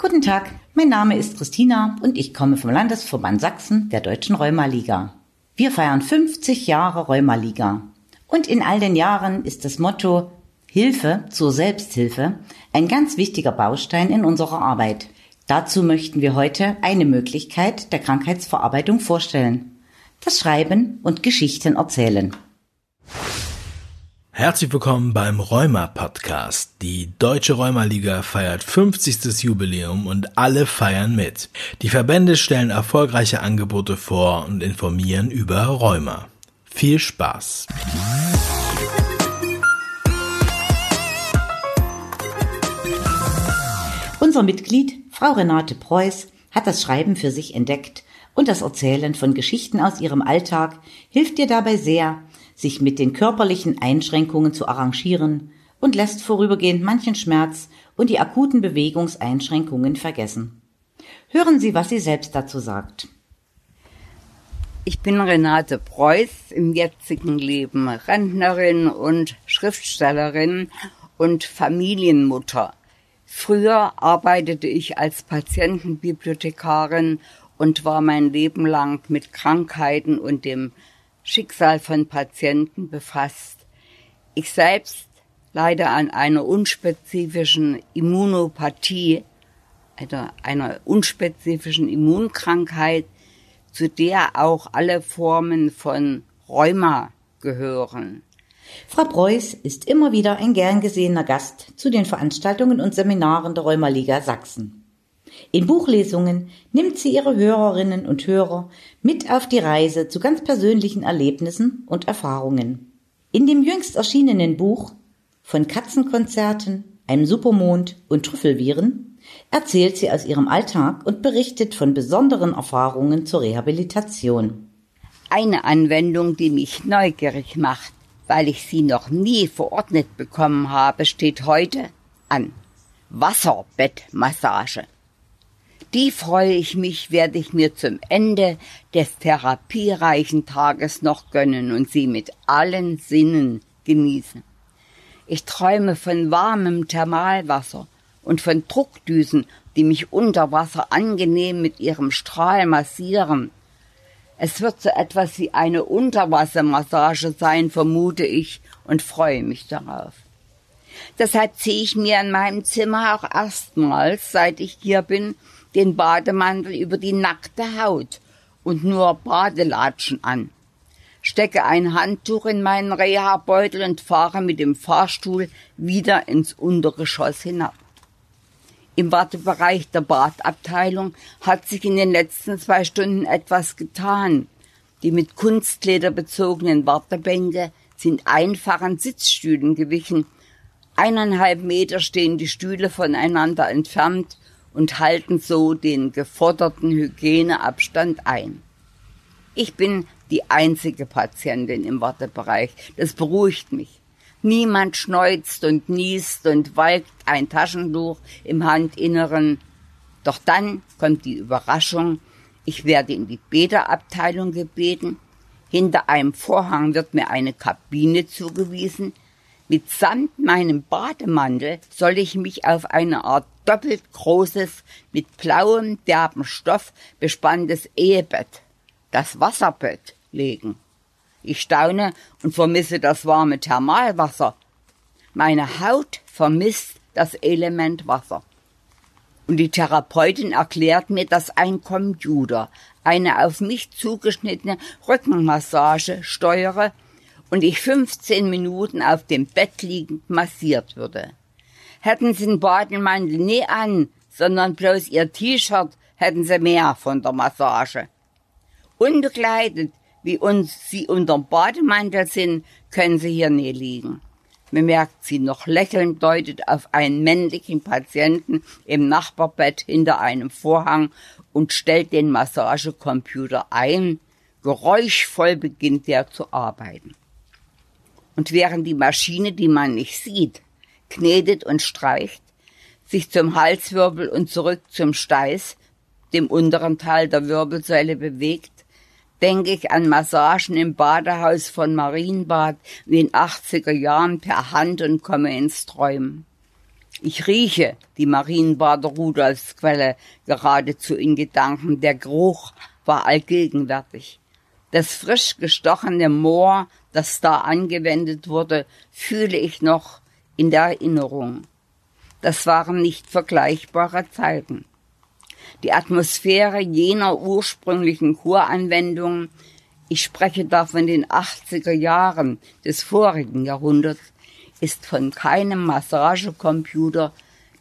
Guten Tag, mein Name ist Christina und ich komme vom Landesverband Sachsen der Deutschen Rheumaliga. Wir feiern 50 Jahre Rheumaliga. Und in all den Jahren ist das Motto Hilfe zur Selbsthilfe ein ganz wichtiger Baustein in unserer Arbeit. Dazu möchten wir heute eine Möglichkeit der Krankheitsverarbeitung vorstellen. Das Schreiben und Geschichten erzählen. Herzlich willkommen beim Rheuma Podcast. Die Deutsche Rheumaliga feiert 50. Jubiläum und alle feiern mit. Die Verbände stellen erfolgreiche Angebote vor und informieren über Rheuma. Viel Spaß! Unser Mitglied, Frau Renate Preuß, hat das Schreiben für sich entdeckt und das Erzählen von Geschichten aus ihrem Alltag hilft ihr dabei sehr, sich mit den körperlichen Einschränkungen zu arrangieren und lässt vorübergehend manchen Schmerz und die akuten Bewegungseinschränkungen vergessen. Hören Sie, was sie selbst dazu sagt. Ich bin Renate Preuß, im jetzigen Leben Rentnerin und Schriftstellerin und Familienmutter. Früher arbeitete ich als Patientenbibliothekarin und war mein Leben lang mit Krankheiten und dem Schicksal von Patienten befasst. Ich selbst leide an einer unspezifischen Immunopathie, einer, einer unspezifischen Immunkrankheit, zu der auch alle Formen von Rheuma gehören. Frau Preuß ist immer wieder ein gern gesehener Gast zu den Veranstaltungen und Seminaren der Rheumaliga Sachsen. In Buchlesungen nimmt sie ihre Hörerinnen und Hörer mit auf die Reise zu ganz persönlichen Erlebnissen und Erfahrungen. In dem jüngst erschienenen Buch von Katzenkonzerten, einem Supermond und Trüffelviren erzählt sie aus ihrem Alltag und berichtet von besonderen Erfahrungen zur Rehabilitation. Eine Anwendung, die mich neugierig macht, weil ich sie noch nie verordnet bekommen habe, steht heute an. Wasserbettmassage. Die freue ich mich, werde ich mir zum Ende des therapiereichen Tages noch gönnen und sie mit allen Sinnen genießen. Ich träume von warmem Thermalwasser und von Druckdüsen, die mich unter Wasser angenehm mit ihrem Strahl massieren es wird so etwas wie eine Unterwassermassage sein, vermute ich, und freue mich darauf. Deshalb ziehe ich mir in meinem Zimmer auch erstmals, seit ich hier bin, den Bademantel über die nackte Haut und nur Badelatschen an, stecke ein Handtuch in meinen Reha-Beutel und fahre mit dem Fahrstuhl wieder ins Untergeschoss hinab. Im Wartebereich der Badabteilung hat sich in den letzten zwei Stunden etwas getan. Die mit Kunstleder bezogenen Wartebänke sind einfachen Sitzstühlen gewichen. Eineinhalb Meter stehen die Stühle voneinander entfernt und halten so den geforderten Hygieneabstand ein. Ich bin die einzige Patientin im Wartebereich. Das beruhigt mich. Niemand schneuzt und niest und walkt ein Taschentuch im Handinneren. Doch dann kommt die Überraschung. Ich werde in die Bäderabteilung gebeten. Hinter einem Vorhang wird mir eine Kabine zugewiesen. Mitsamt meinem Bademantel soll ich mich auf eine Art doppelt großes, mit blauem, derben Stoff bespanntes Ehebett, das Wasserbett, legen. Ich staune und vermisse das warme Thermalwasser. Meine Haut vermisst das Element Wasser. Und die Therapeutin erklärt mir, dass ein Computer eine auf mich zugeschnittene Rückenmassage steuere und ich 15 Minuten auf dem Bett liegend massiert würde. Hätten sie den Bademantel nie an, sondern bloß ihr T-Shirt, hätten sie mehr von der Massage. Unbekleidet wie uns sie unterm Bademantel sind, können sie hier nie liegen. Bemerkt sie noch lächelnd, deutet auf einen männlichen Patienten im Nachbarbett hinter einem Vorhang und stellt den Massagecomputer ein. Geräuschvoll beginnt er zu arbeiten. Und während die Maschine, die man nicht sieht, knetet und streicht, sich zum Halswirbel und zurück zum Steiß, dem unteren Teil der Wirbelsäule bewegt, denke ich an Massagen im Badehaus von Marienbad wie in 80er Jahren per Hand und komme ins Träumen. Ich rieche die Marienbader Rudolfsquelle geradezu in Gedanken. Der Geruch war allgegenwärtig. Das frisch gestochene Moor, das da angewendet wurde, fühle ich noch in der Erinnerung. Das waren nicht vergleichbare Zeiten. Die Atmosphäre jener ursprünglichen Kuranwendungen, ich spreche da von den 80er Jahren des vorigen Jahrhunderts, ist von keinem Massagecomputer,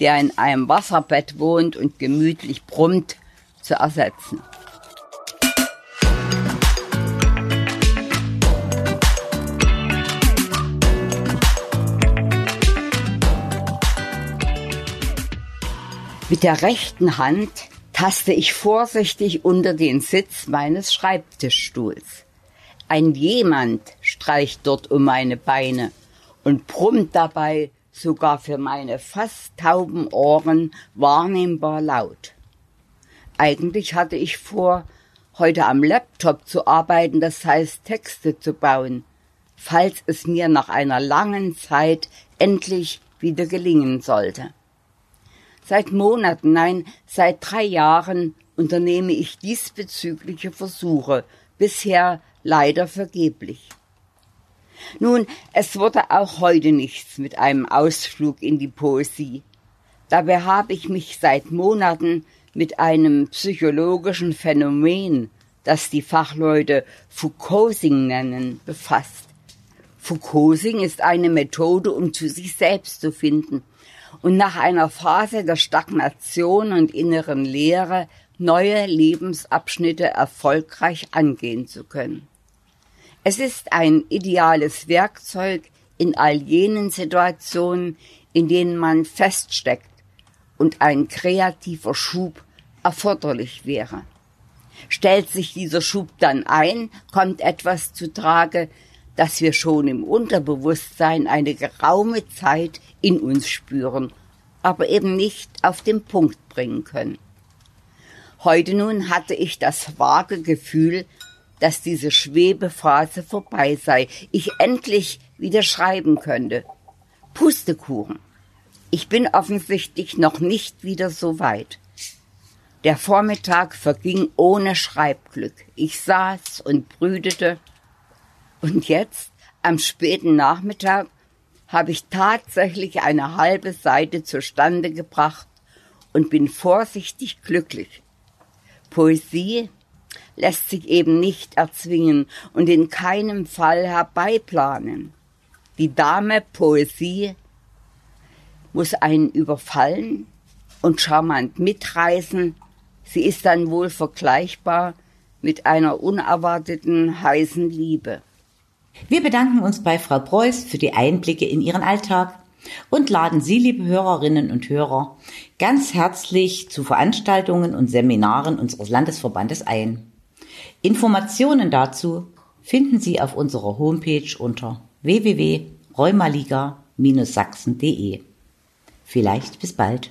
der in einem Wasserbett wohnt und gemütlich brummt, zu ersetzen. Mit der rechten Hand taste ich vorsichtig unter den Sitz meines Schreibtischstuhls. Ein jemand streicht dort um meine Beine und brummt dabei sogar für meine fast tauben Ohren wahrnehmbar laut. Eigentlich hatte ich vor, heute am Laptop zu arbeiten, das heißt Texte zu bauen, falls es mir nach einer langen Zeit endlich wieder gelingen sollte. Seit Monaten, nein, seit drei Jahren unternehme ich diesbezügliche Versuche, bisher leider vergeblich. Nun, es wurde auch heute nichts mit einem Ausflug in die Poesie. Dabei habe ich mich seit Monaten mit einem psychologischen Phänomen, das die Fachleute Foucaulting nennen, befasst. Foucaulting ist eine Methode, um zu sich selbst zu finden und nach einer Phase der Stagnation und inneren Leere neue Lebensabschnitte erfolgreich angehen zu können. Es ist ein ideales Werkzeug in all jenen Situationen, in denen man feststeckt und ein kreativer Schub erforderlich wäre. Stellt sich dieser Schub dann ein, kommt etwas zu Trage, das wir schon im Unterbewusstsein eine geraume Zeit in uns spüren, aber eben nicht auf den Punkt bringen können. Heute nun hatte ich das vage Gefühl, dass diese Schwebephase vorbei sei, ich endlich wieder schreiben könnte. Pustekuchen. Ich bin offensichtlich noch nicht wieder so weit. Der Vormittag verging ohne Schreibglück. Ich saß und brütete. Und jetzt, am späten Nachmittag, habe ich tatsächlich eine halbe Seite zustande gebracht und bin vorsichtig glücklich. Poesie lässt sich eben nicht erzwingen und in keinem Fall herbeiplanen. Die Dame Poesie muss einen überfallen und charmant mitreißen. Sie ist dann wohl vergleichbar mit einer unerwarteten heißen Liebe. Wir bedanken uns bei Frau Preuß für die Einblicke in ihren Alltag und laden Sie, liebe Hörerinnen und Hörer, ganz herzlich zu Veranstaltungen und Seminaren unseres Landesverbandes ein. Informationen dazu finden Sie auf unserer Homepage unter www.rheumaliga-sachsen.de. Vielleicht bis bald.